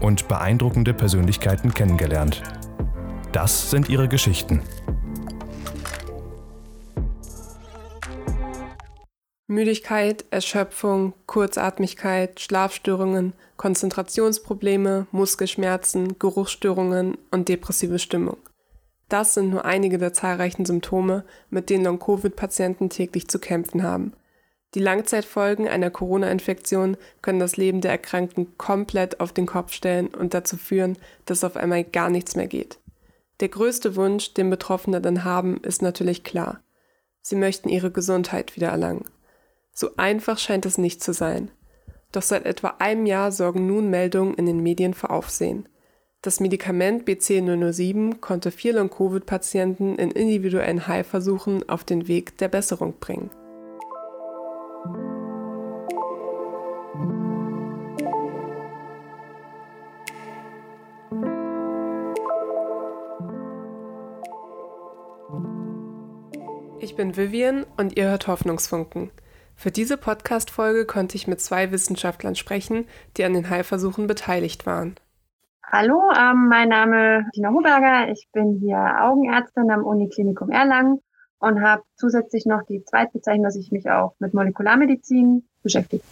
und beeindruckende Persönlichkeiten kennengelernt. Das sind ihre Geschichten. Müdigkeit, Erschöpfung, Kurzatmigkeit, Schlafstörungen, Konzentrationsprobleme, Muskelschmerzen, Geruchsstörungen und depressive Stimmung. Das sind nur einige der zahlreichen Symptome, mit denen Long-Covid-Patienten täglich zu kämpfen haben – die Langzeitfolgen einer Corona-Infektion können das Leben der Erkrankten komplett auf den Kopf stellen und dazu führen, dass auf einmal gar nichts mehr geht. Der größte Wunsch, den Betroffene dann haben, ist natürlich klar. Sie möchten ihre Gesundheit wiedererlangen. So einfach scheint es nicht zu sein. Doch seit etwa einem Jahr sorgen nun Meldungen in den Medien für Aufsehen. Das Medikament BC007 konnte vier Long-Covid-Patienten in individuellen Heilversuchen auf den Weg der Besserung bringen. Ich bin Vivian und ihr hört Hoffnungsfunken. Für diese Podcast-Folge konnte ich mit zwei Wissenschaftlern sprechen, die an den Heilversuchen beteiligt waren. Hallo, ähm, mein Name ist Tina Huberger. Ich bin hier Augenärztin am Uniklinikum Erlangen und habe zusätzlich noch die Zweitbezeichnung, dass ich mich auch mit Molekularmedizin beschäftige.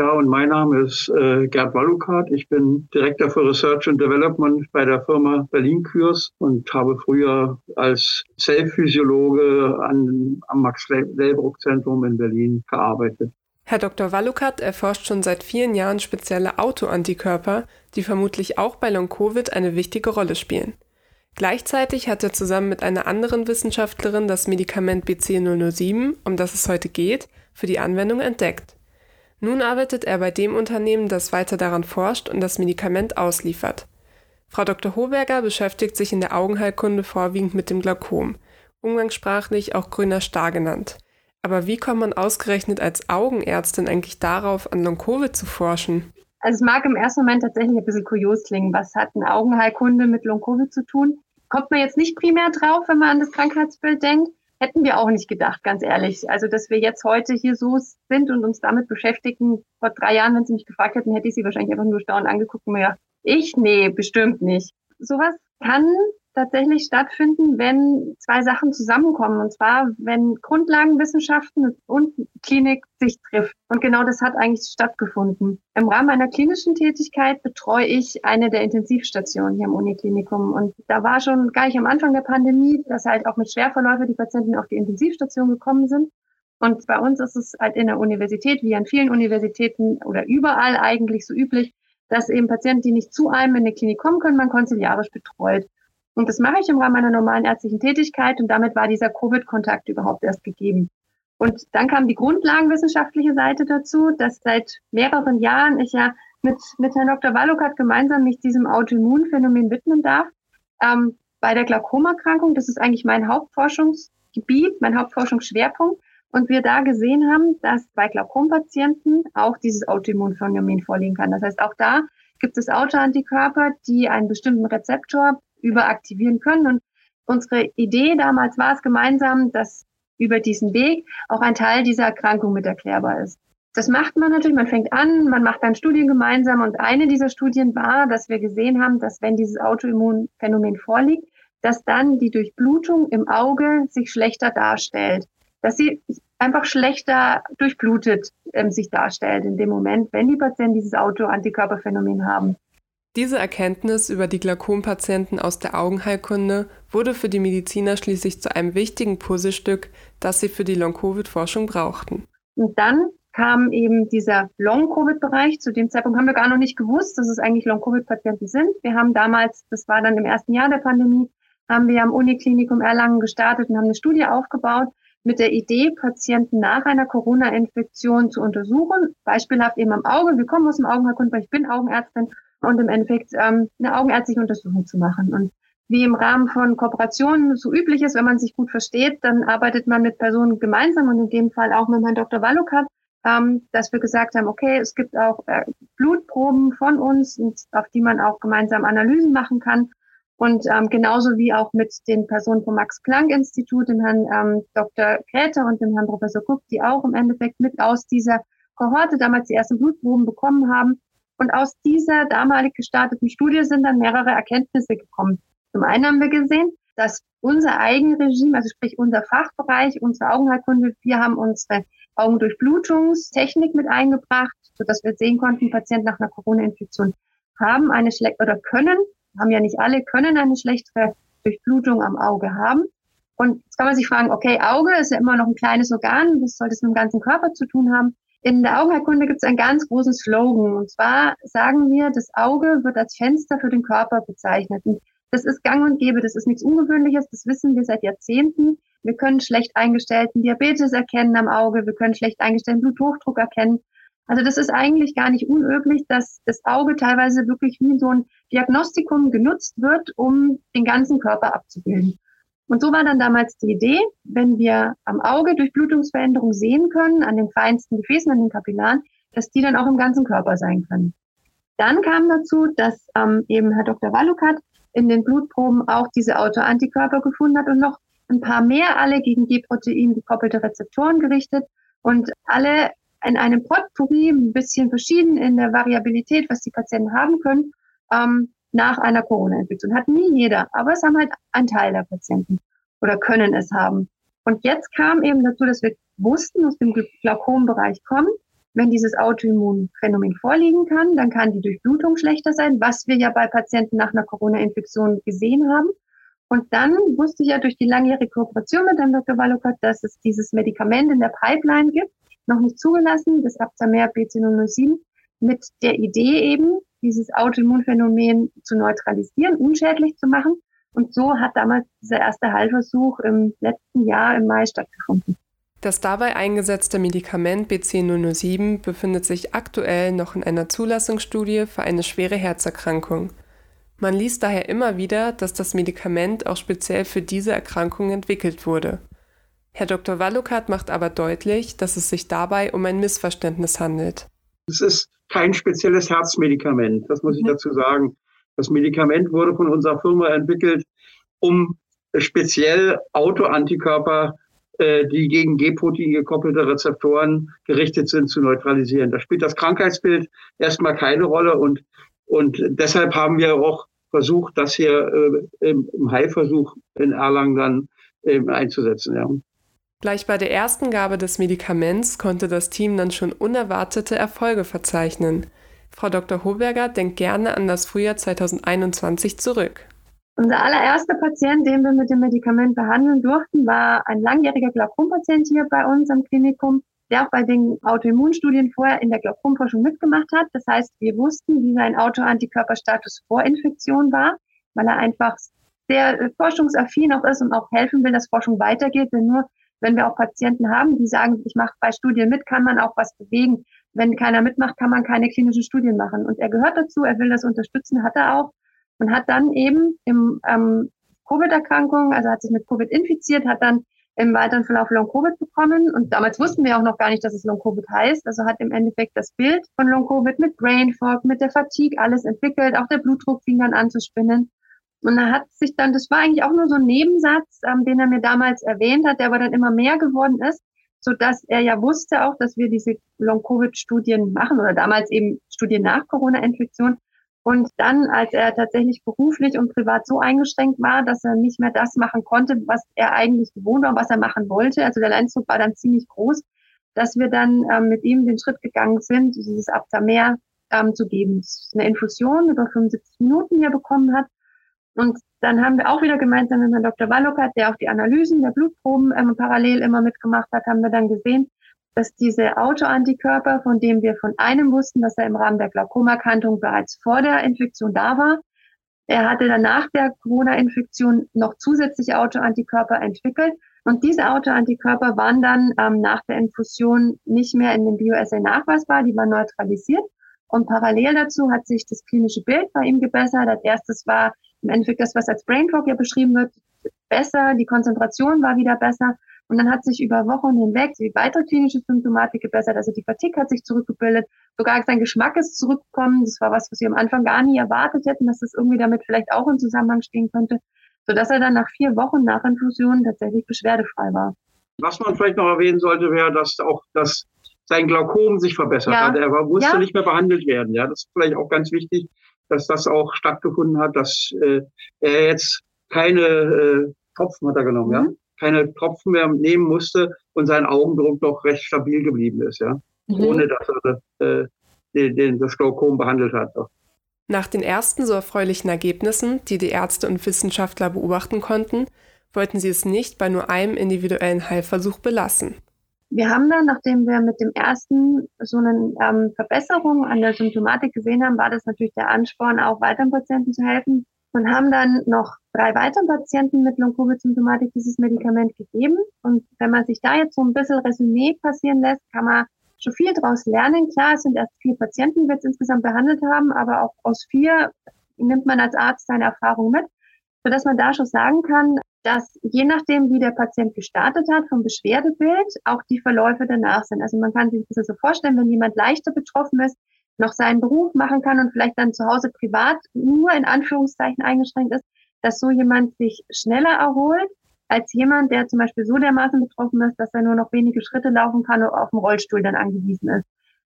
Ja, und mein Name ist äh, Gerd Wallukat. Ich bin Direktor für Research and Development bei der Firma Berlin Kurs und habe früher als Zellphysiologe an, am Max-Lellbruck-Zentrum in Berlin gearbeitet. Herr Dr. Wallukat erforscht schon seit vielen Jahren spezielle Autoantikörper, die vermutlich auch bei Long-Covid eine wichtige Rolle spielen. Gleichzeitig hat er zusammen mit einer anderen Wissenschaftlerin das Medikament BC007, um das es heute geht, für die Anwendung entdeckt. Nun arbeitet er bei dem Unternehmen, das weiter daran forscht und das Medikament ausliefert. Frau Dr. Hoberger beschäftigt sich in der Augenheilkunde vorwiegend mit dem Glaukom, umgangssprachlich auch grüner Star genannt. Aber wie kommt man ausgerechnet als Augenärztin eigentlich darauf, an Long-Covid zu forschen? Also es mag im ersten Moment tatsächlich ein bisschen kurios klingen. Was hat eine Augenheilkunde mit Long-Covid zu tun? Kommt man jetzt nicht primär drauf, wenn man an das Krankheitsbild denkt. Hätten wir auch nicht gedacht, ganz ehrlich. Also, dass wir jetzt heute hier so sind und uns damit beschäftigen. Vor drei Jahren, wenn Sie mich gefragt hätten, hätte ich Sie wahrscheinlich einfach nur staunend angeguckt und mir gedacht, ich? Nee, bestimmt nicht. Sowas kann tatsächlich stattfinden, wenn zwei Sachen zusammenkommen. Und zwar, wenn Grundlagenwissenschaften und Klinik sich trifft. Und genau das hat eigentlich stattgefunden. Im Rahmen meiner klinischen Tätigkeit betreue ich eine der Intensivstationen hier im Uniklinikum. Und da war schon gar nicht am Anfang der Pandemie, dass halt auch mit Schwerverläufe die Patienten auf die Intensivstation gekommen sind. Und bei uns ist es halt in der Universität, wie an vielen Universitäten oder überall eigentlich so üblich, dass eben Patienten, die nicht zu einem in die Klinik kommen können, man konziliarisch betreut. Und das mache ich im Rahmen meiner normalen ärztlichen Tätigkeit und damit war dieser Covid-Kontakt überhaupt erst gegeben. Und dann kam die grundlagenwissenschaftliche Seite dazu, dass seit mehreren Jahren ich ja mit, mit Herrn Dr. Wallokat gemeinsam mich diesem Autoimmunphänomen widmen darf. Ähm, bei der Glaukomerkrankung, das ist eigentlich mein Hauptforschungsgebiet, mein Hauptforschungsschwerpunkt. Und wir da gesehen haben, dass bei Glaukompatienten auch dieses Autoimmunphänomen vorliegen kann. Das heißt, auch da gibt es Autoantikörper, die einen bestimmten Rezeptor überaktivieren können. Und unsere Idee damals war es gemeinsam, dass über diesen Weg auch ein Teil dieser Erkrankung mit erklärbar ist. Das macht man natürlich, man fängt an, man macht dann Studien gemeinsam und eine dieser Studien war, dass wir gesehen haben, dass wenn dieses Autoimmunphänomen vorliegt, dass dann die Durchblutung im Auge sich schlechter darstellt, dass sie einfach schlechter durchblutet ähm, sich darstellt in dem Moment, wenn die Patienten dieses Autoantikörperphänomen haben. Diese Erkenntnis über die Glaukompatienten aus der Augenheilkunde wurde für die Mediziner schließlich zu einem wichtigen Puzzlestück, das sie für die Long-Covid-Forschung brauchten. Und dann kam eben dieser Long-Covid-Bereich. Zu dem Zeitpunkt haben wir gar noch nicht gewusst, dass es eigentlich Long-Covid-Patienten sind. Wir haben damals, das war dann im ersten Jahr der Pandemie, haben wir am Uniklinikum Erlangen gestartet und haben eine Studie aufgebaut mit der Idee, Patienten nach einer Corona-Infektion zu untersuchen. Beispielhaft eben am Auge. Wir kommen aus dem Augenheilkunde, weil ich bin Augenärztin und im Endeffekt ähm, eine augenärztliche Untersuchung zu machen. Und wie im Rahmen von Kooperationen so üblich ist, wenn man sich gut versteht, dann arbeitet man mit Personen gemeinsam und in dem Fall auch mit Herrn Dr. Wallukat ähm, dass wir gesagt haben, okay, es gibt auch äh, Blutproben von uns, und auf die man auch gemeinsam Analysen machen kann. Und ähm, genauso wie auch mit den Personen vom Max-Planck-Institut, dem Herrn ähm, Dr. Gräter und dem Herrn Professor Cook, die auch im Endeffekt mit aus dieser Kohorte damals die ersten Blutproben bekommen haben. Und aus dieser damalig gestarteten Studie sind dann mehrere Erkenntnisse gekommen. Zum einen haben wir gesehen, dass unser Eigenregime, also sprich unser Fachbereich, unsere Augenheilkunde, wir haben unsere Augendurchblutungstechnik mit eingebracht, sodass wir sehen konnten, Patienten nach einer Corona-Infektion haben eine schlechte oder können, haben ja nicht alle, können eine schlechtere Durchblutung am Auge haben. Und jetzt kann man sich fragen, okay, Auge ist ja immer noch ein kleines Organ, was soll das mit dem ganzen Körper zu tun haben? In der Augenheilkunde gibt es einen ganz großen Slogan. Und zwar sagen wir, das Auge wird als Fenster für den Körper bezeichnet. Und das ist gang und gäbe, das ist nichts Ungewöhnliches, das wissen wir seit Jahrzehnten. Wir können schlecht eingestellten Diabetes erkennen am Auge, wir können schlecht eingestellten Bluthochdruck erkennen. Also das ist eigentlich gar nicht unüblich, dass das Auge teilweise wirklich wie so ein Diagnostikum genutzt wird, um den ganzen Körper abzubilden. Und so war dann damals die Idee, wenn wir am Auge Durchblutungsveränderungen sehen können, an den feinsten Gefäßen, an den Kapillaren, dass die dann auch im ganzen Körper sein können. Dann kam dazu, dass ähm, eben Herr Dr. Wallukat in den Blutproben auch diese Autoantikörper gefunden hat und noch ein paar mehr, alle gegen G-Protein gekoppelte Rezeptoren gerichtet und alle in einem Potpourri, ein bisschen verschieden in der Variabilität, was die Patienten haben können, ähm, nach einer Corona-Infektion. Hat nie jeder, aber es haben halt ein Teil der Patienten oder können es haben. Und jetzt kam eben dazu, dass wir wussten, aus dem Glaukombereich kommt, wenn dieses Autoimmunphänomen vorliegen kann, dann kann die Durchblutung schlechter sein, was wir ja bei Patienten nach einer Corona-Infektion gesehen haben. Und dann wusste ich ja durch die langjährige Kooperation mit Herrn Dr. Wallokat, dass es dieses Medikament in der Pipeline gibt, noch nicht zugelassen, das Aptamer BC007, mit der Idee eben, dieses Autoimmunphänomen zu neutralisieren, unschädlich zu machen. Und so hat damals dieser erste Heilversuch im letzten Jahr im Mai stattgefunden. Das dabei eingesetzte Medikament BC007 befindet sich aktuell noch in einer Zulassungsstudie für eine schwere Herzerkrankung. Man liest daher immer wieder, dass das Medikament auch speziell für diese Erkrankung entwickelt wurde. Herr Dr. Wallukat macht aber deutlich, dass es sich dabei um ein Missverständnis handelt. Es ist kein spezielles Herzmedikament, das muss ich mhm. dazu sagen. Das Medikament wurde von unserer Firma entwickelt, um speziell Autoantikörper, äh, die gegen G-Protein gekoppelte Rezeptoren gerichtet sind, zu neutralisieren. Da spielt das Krankheitsbild erstmal keine Rolle und, und deshalb haben wir auch versucht, das hier äh, im, im Heilversuch in Erlangen dann äh, einzusetzen. Ja. Gleich bei der ersten Gabe des Medikaments konnte das Team dann schon unerwartete Erfolge verzeichnen. Frau Dr. Hoberger denkt gerne an das Frühjahr 2021 zurück. Unser allererster Patient, den wir mit dem Medikament behandeln durften, war ein langjähriger Glaukompatient hier bei uns am Klinikum der auch bei den Autoimmunstudien vorher in der Glaukomforschung mitgemacht hat. Das heißt, wir wussten, wie sein Autoantikörperstatus vor Infektion war, weil er einfach sehr äh, forschungsaffin auch ist und auch helfen will, dass Forschung weitergeht. Denn nur wenn wir auch Patienten haben, die sagen, ich mache bei Studien mit, kann man auch was bewegen. Wenn keiner mitmacht, kann man keine klinischen Studien machen. Und er gehört dazu, er will das unterstützen, hat er auch. Und hat dann eben im ähm, Covid-Erkrankung, also hat sich mit Covid infiziert, hat dann im weiteren Verlauf Long-Covid bekommen. Und damals wussten wir auch noch gar nicht, dass es Long-Covid heißt. Also hat im Endeffekt das Bild von Long-Covid mit Brain Fog, mit der Fatigue alles entwickelt. Auch der Blutdruck fing dann an zu spinnen. Und da hat sich dann, das war eigentlich auch nur so ein Nebensatz, ähm, den er mir damals erwähnt hat, der aber dann immer mehr geworden ist, so dass er ja wusste auch, dass wir diese Long-Covid-Studien machen oder damals eben Studien nach Corona-Infektion. Und dann, als er tatsächlich beruflich und privat so eingeschränkt war, dass er nicht mehr das machen konnte, was er eigentlich gewohnt war, was er machen wollte, also der Leidensdruck war dann ziemlich groß, dass wir dann ähm, mit ihm den Schritt gegangen sind, dieses Aptamer ähm, zu geben. Das ist eine Infusion über 75 Minuten, die er bekommen hat. Und dann haben wir auch wieder gemeinsam mit Herrn Dr. Wallockert, der auch die Analysen der Blutproben ähm, parallel immer mitgemacht hat, haben wir dann gesehen, dass diese Autoantikörper, von dem wir von einem wussten, dass er im Rahmen der Glaukomerkantung bereits vor der Infektion da war, er hatte dann nach der Corona-Infektion noch zusätzliche Autoantikörper entwickelt. Und diese Autoantikörper waren dann ähm, nach der Infusion nicht mehr in dem Bioassay nachweisbar, die waren neutralisiert. Und parallel dazu hat sich das klinische Bild bei ihm gebessert. Als erstes war im Endeffekt das, was als Brain Fog ja beschrieben wird, besser, die Konzentration war wieder besser. Und dann hat sich über Wochen hinweg die weitere klinische Symptomatik gebessert. Also die Fatigue hat sich zurückgebildet. Sogar sein Geschmack ist zurückgekommen. Das war was, was wir am Anfang gar nie erwartet hätten, dass das irgendwie damit vielleicht auch in Zusammenhang stehen könnte. Sodass er dann nach vier Wochen nach Infusion tatsächlich beschwerdefrei war. Was man vielleicht noch erwähnen sollte, wäre, dass auch das sein Glaukom sich verbessert ja. hat. Er musste ja. nicht mehr behandelt werden. Ja, das ist vielleicht auch ganz wichtig, dass das auch stattgefunden hat, dass äh, er jetzt keine äh, Tropfen hat er genommen, mhm. ja, keine Tropfen mehr nehmen musste und sein Augendruck noch recht stabil geblieben ist, ja, mhm. ohne dass er äh, den, den, das Glaukom behandelt hat. Doch. Nach den ersten so erfreulichen Ergebnissen, die die Ärzte und Wissenschaftler beobachten konnten, wollten sie es nicht bei nur einem individuellen Heilversuch belassen. Wir haben dann, nachdem wir mit dem ersten so eine ähm, Verbesserung an der Symptomatik gesehen haben, war das natürlich der Ansporn, auch weiteren Patienten zu helfen und haben dann noch drei weiteren Patienten mit Long-Covid-Symptomatik dieses Medikament gegeben. Und wenn man sich da jetzt so ein bisschen Resümee passieren lässt, kann man schon viel daraus lernen. Klar, es sind erst vier Patienten, die wir jetzt insgesamt behandelt haben, aber auch aus vier nimmt man als Arzt seine Erfahrung mit, sodass man da schon sagen kann, dass je nachdem, wie der Patient gestartet hat vom Beschwerdebild, auch die Verläufe danach sind. Also man kann sich das so vorstellen, wenn jemand leichter betroffen ist, noch seinen Beruf machen kann und vielleicht dann zu Hause privat nur in Anführungszeichen eingeschränkt ist, dass so jemand sich schneller erholt als jemand, der zum Beispiel so dermaßen betroffen ist, dass er nur noch wenige Schritte laufen kann und auf dem Rollstuhl dann angewiesen ist.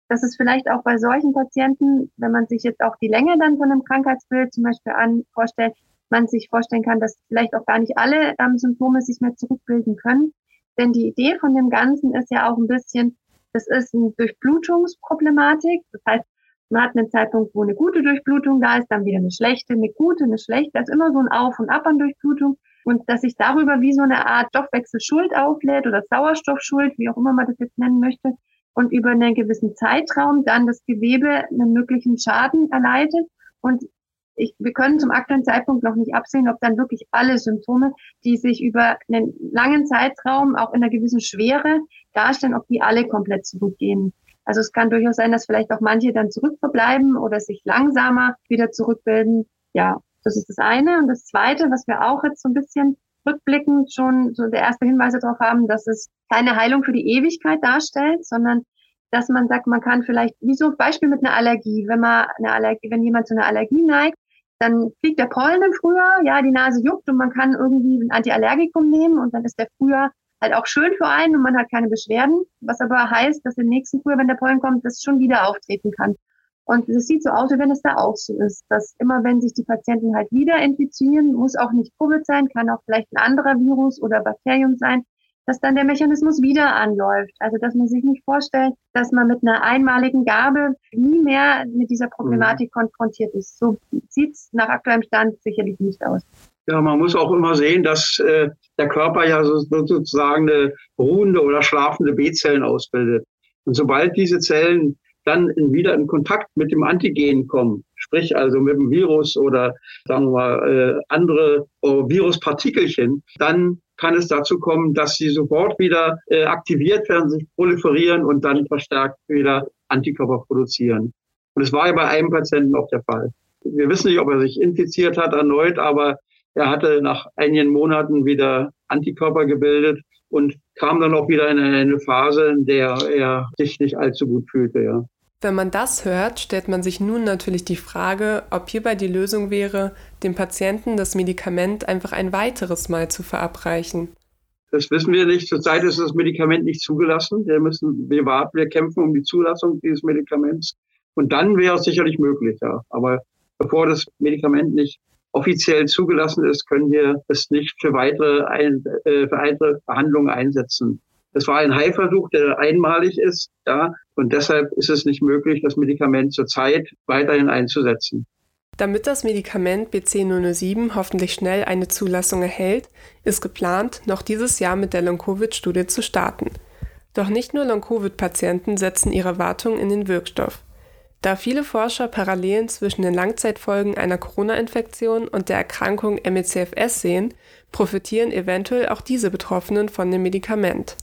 Das ist vielleicht auch bei solchen Patienten, wenn man sich jetzt auch die Länge dann von einem Krankheitsbild zum Beispiel an vorstellt, man sich vorstellen kann, dass vielleicht auch gar nicht alle ähm, Symptome sich mehr zurückbilden können. Denn die Idee von dem Ganzen ist ja auch ein bisschen, das ist eine Durchblutungsproblematik. Das heißt, man hat einen Zeitpunkt, wo eine gute Durchblutung da ist, dann wieder eine schlechte, eine gute, eine schlechte. Das ist immer so ein Auf und Ab an Durchblutung. Und dass sich darüber wie so eine Art Stoffwechselschuld auflädt oder Sauerstoffschuld, wie auch immer man das jetzt nennen möchte, und über einen gewissen Zeitraum dann das Gewebe einen möglichen Schaden erleidet. Und ich, wir können zum aktuellen Zeitpunkt noch nicht absehen, ob dann wirklich alle Symptome, die sich über einen langen Zeitraum auch in einer gewissen Schwere darstellen, ob die alle komplett zurückgehen. Also es kann durchaus sein, dass vielleicht auch manche dann zurückverbleiben oder sich langsamer wieder zurückbilden. Ja, das ist das eine. Und das zweite, was wir auch jetzt so ein bisschen rückblickend schon so der erste Hinweise darauf haben, dass es keine Heilung für die Ewigkeit darstellt, sondern dass man sagt, man kann vielleicht, wie so ein Beispiel mit einer Allergie, wenn man eine Allergie, wenn jemand zu einer Allergie neigt, dann fliegt der Pollen im Frühjahr, ja, die Nase juckt und man kann irgendwie ein Antiallergikum nehmen und dann ist der Frühjahr halt auch schön für einen und man hat keine Beschwerden, was aber heißt, dass im nächsten Frühjahr, wenn der Pollen kommt, das schon wieder auftreten kann. Und es sieht so aus, wie wenn es da auch so ist, dass immer wenn sich die Patienten halt wieder infizieren, muss auch nicht Covid sein, kann auch vielleicht ein anderer Virus oder Bakterium sein, dass dann der Mechanismus wieder anläuft. Also dass man sich nicht vorstellt, dass man mit einer einmaligen Gabe nie mehr mit dieser Problematik mhm. konfrontiert ist. So sieht es nach aktuellem Stand sicherlich nicht aus. Ja, man muss auch immer sehen, dass äh, der Körper ja so, sozusagen eine ruhende oder schlafende B-Zellen ausbildet. Und sobald diese Zellen dann in, wieder in Kontakt mit dem Antigen kommen, sprich also mit dem Virus oder sagen wir mal äh, andere äh, Viruspartikelchen, dann kann es dazu kommen, dass sie sofort wieder äh, aktiviert werden, sich proliferieren und dann verstärkt wieder Antikörper produzieren. Und es war ja bei einem Patienten auch der Fall. Wir wissen nicht, ob er sich infiziert hat erneut, aber er hatte nach einigen Monaten wieder Antikörper gebildet und kam dann auch wieder in eine Phase, in der er sich nicht allzu gut fühlte. Ja. Wenn man das hört, stellt man sich nun natürlich die Frage, ob hierbei die Lösung wäre, dem Patienten das Medikament einfach ein weiteres Mal zu verabreichen. Das wissen wir nicht. Zurzeit ist das Medikament nicht zugelassen. Wir müssen, wir warten, wir kämpfen um die Zulassung dieses Medikaments. Und dann wäre es sicherlich möglich, ja. Aber bevor das Medikament nicht offiziell zugelassen ist, können wir es nicht für weitere, äh, für weitere Behandlungen einsetzen. Das war ein Heilversuch, der einmalig ist, ja, und deshalb ist es nicht möglich, das Medikament zurzeit weiterhin einzusetzen. Damit das Medikament BC007 hoffentlich schnell eine Zulassung erhält, ist geplant, noch dieses Jahr mit der Long-Covid-Studie zu starten. Doch nicht nur Long-Covid-Patienten setzen ihre Wartung in den Wirkstoff. Da viele Forscher Parallelen zwischen den Langzeitfolgen einer Corona-Infektion und der Erkrankung MECFS sehen, profitieren eventuell auch diese Betroffenen von dem Medikament.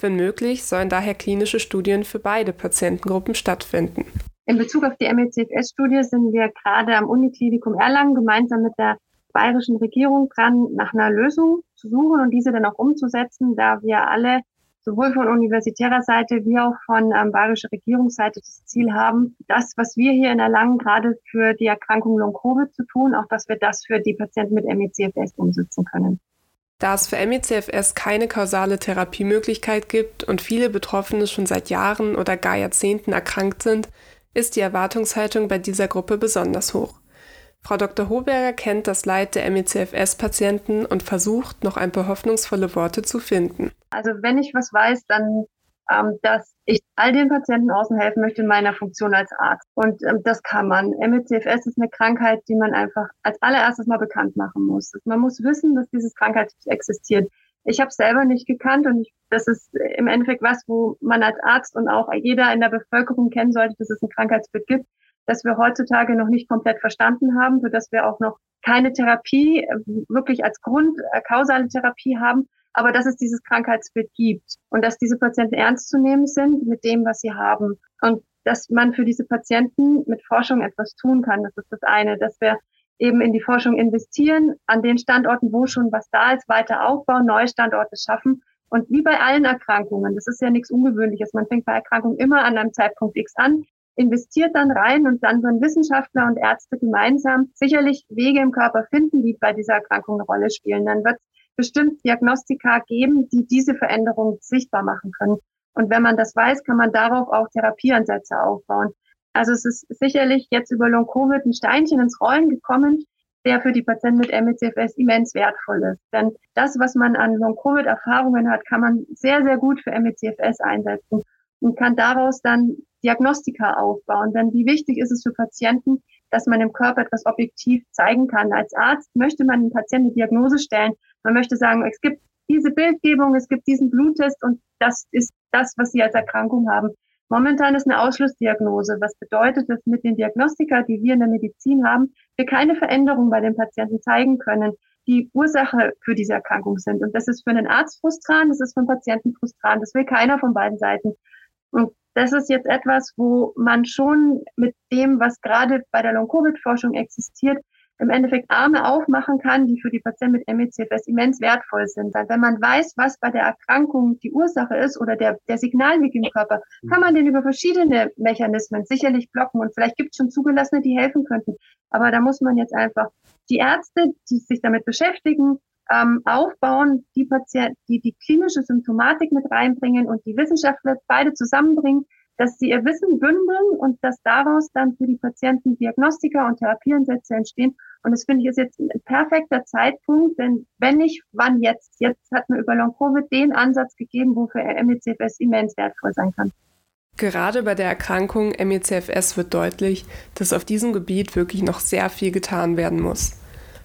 Wenn möglich, sollen daher klinische Studien für beide Patientengruppen stattfinden. In Bezug auf die MECFS-Studie sind wir gerade am Uniklinikum Erlangen gemeinsam mit der bayerischen Regierung dran, nach einer Lösung zu suchen und diese dann auch umzusetzen, da wir alle sowohl von universitärer Seite wie auch von ähm, bayerischer Regierungsseite das Ziel haben, das, was wir hier in Erlangen gerade für die Erkrankung Long-Covid zu tun, auch dass wir das für die Patienten mit MECFS umsetzen können. Da es für MECFS keine kausale Therapiemöglichkeit gibt und viele Betroffene schon seit Jahren oder gar Jahrzehnten erkrankt sind, ist die Erwartungshaltung bei dieser Gruppe besonders hoch. Frau Dr. Hoberger kennt das Leid der MECFS-Patienten und versucht, noch ein paar hoffnungsvolle Worte zu finden. Also wenn ich was weiß, dann, ähm, dass ich all den Patienten außen helfen möchte in meiner Funktion als Arzt. Und ähm, das kann man. MECFS ist eine Krankheit, die man einfach als allererstes mal bekannt machen muss. Man muss wissen, dass dieses Krankheit existiert. Ich habe selber nicht gekannt und ich, das ist im Endeffekt was, wo man als Arzt und auch jeder in der Bevölkerung kennen sollte, dass es ein Krankheitsbild gibt das wir heutzutage noch nicht komplett verstanden haben, so dass wir auch noch keine Therapie äh, wirklich als Grund äh, kausale Therapie haben, aber dass es dieses Krankheitsbild gibt und dass diese Patienten ernst zu nehmen sind mit dem, was sie haben und dass man für diese Patienten mit Forschung etwas tun kann. Das ist das eine, dass wir eben in die Forschung investieren, an den Standorten, wo schon was da ist, weiter aufbauen, neue Standorte schaffen. Und wie bei allen Erkrankungen, das ist ja nichts Ungewöhnliches. Man fängt bei Erkrankungen immer an einem Zeitpunkt X an investiert dann rein und dann würden Wissenschaftler und Ärzte gemeinsam sicherlich Wege im Körper finden, die bei dieser Erkrankung eine Rolle spielen. Dann wird bestimmt Diagnostika geben, die diese Veränderung sichtbar machen können. Und wenn man das weiß, kann man darauf auch Therapieansätze aufbauen. Also es ist sicherlich jetzt über Long-Covid ein Steinchen ins Rollen gekommen, der für die Patienten mit MECFS immens wertvoll ist. Denn das, was man an Long-Covid-Erfahrungen hat, kann man sehr, sehr gut für MECFS einsetzen und kann daraus dann Diagnostika aufbauen. Denn wie wichtig ist es für Patienten, dass man im Körper etwas objektiv zeigen kann. Als Arzt möchte man dem Patienten eine Diagnose stellen. Man möchte sagen, es gibt diese Bildgebung, es gibt diesen Bluttest und das ist das, was Sie als Erkrankung haben. Momentan ist eine Ausschlussdiagnose. Was bedeutet das mit den Diagnostika, die wir in der Medizin haben, wir keine Veränderung bei den Patienten zeigen können, die Ursache für diese Erkrankung sind. Und das ist für einen Arzt frustrant, das ist für einen Patienten frustrant. Das will keiner von beiden Seiten. Und das ist jetzt etwas, wo man schon mit dem, was gerade bei der Long-Covid-Forschung existiert, im Endeffekt Arme aufmachen kann, die für die Patienten mit MECFS immens wertvoll sind. Weil wenn man weiß, was bei der Erkrankung die Ursache ist oder der, der Signalweg im Körper, kann man den über verschiedene Mechanismen sicherlich blocken. Und vielleicht gibt es schon Zugelassene, die helfen könnten. Aber da muss man jetzt einfach die Ärzte, die sich damit beschäftigen, ähm, aufbauen, die, Patient, die die klinische Symptomatik mit reinbringen und die Wissenschaftler beide zusammenbringen, dass sie ihr Wissen bündeln und dass daraus dann für die Patienten Diagnostika und Therapieansätze entstehen. Und das finde ich ist jetzt ein perfekter Zeitpunkt, denn wenn nicht, wann jetzt? Jetzt hat man über Long-Covid den Ansatz gegeben, wofür MECFS immens wertvoll sein kann. Gerade bei der Erkrankung MECFS wird deutlich, dass auf diesem Gebiet wirklich noch sehr viel getan werden muss.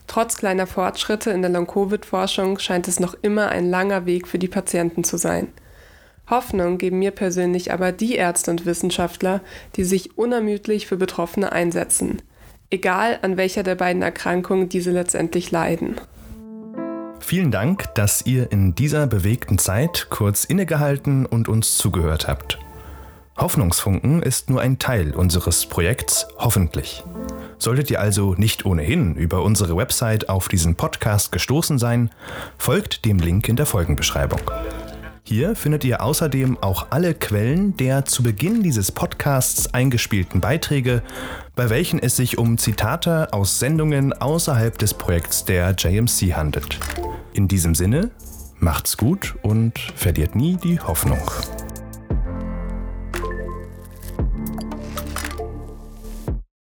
Trotz kleiner Fortschritte in der Long-Covid-Forschung scheint es noch immer ein langer Weg für die Patienten zu sein. Hoffnung geben mir persönlich aber die Ärzte und Wissenschaftler, die sich unermüdlich für Betroffene einsetzen, egal an welcher der beiden Erkrankungen diese letztendlich leiden. Vielen Dank, dass ihr in dieser bewegten Zeit kurz innegehalten und uns zugehört habt. Hoffnungsfunken ist nur ein Teil unseres Projekts Hoffentlich. Solltet ihr also nicht ohnehin über unsere Website auf diesen Podcast gestoßen sein, folgt dem Link in der Folgenbeschreibung. Hier findet ihr außerdem auch alle Quellen der zu Beginn dieses Podcasts eingespielten Beiträge, bei welchen es sich um Zitate aus Sendungen außerhalb des Projekts der JMC handelt. In diesem Sinne, macht's gut und verliert nie die Hoffnung.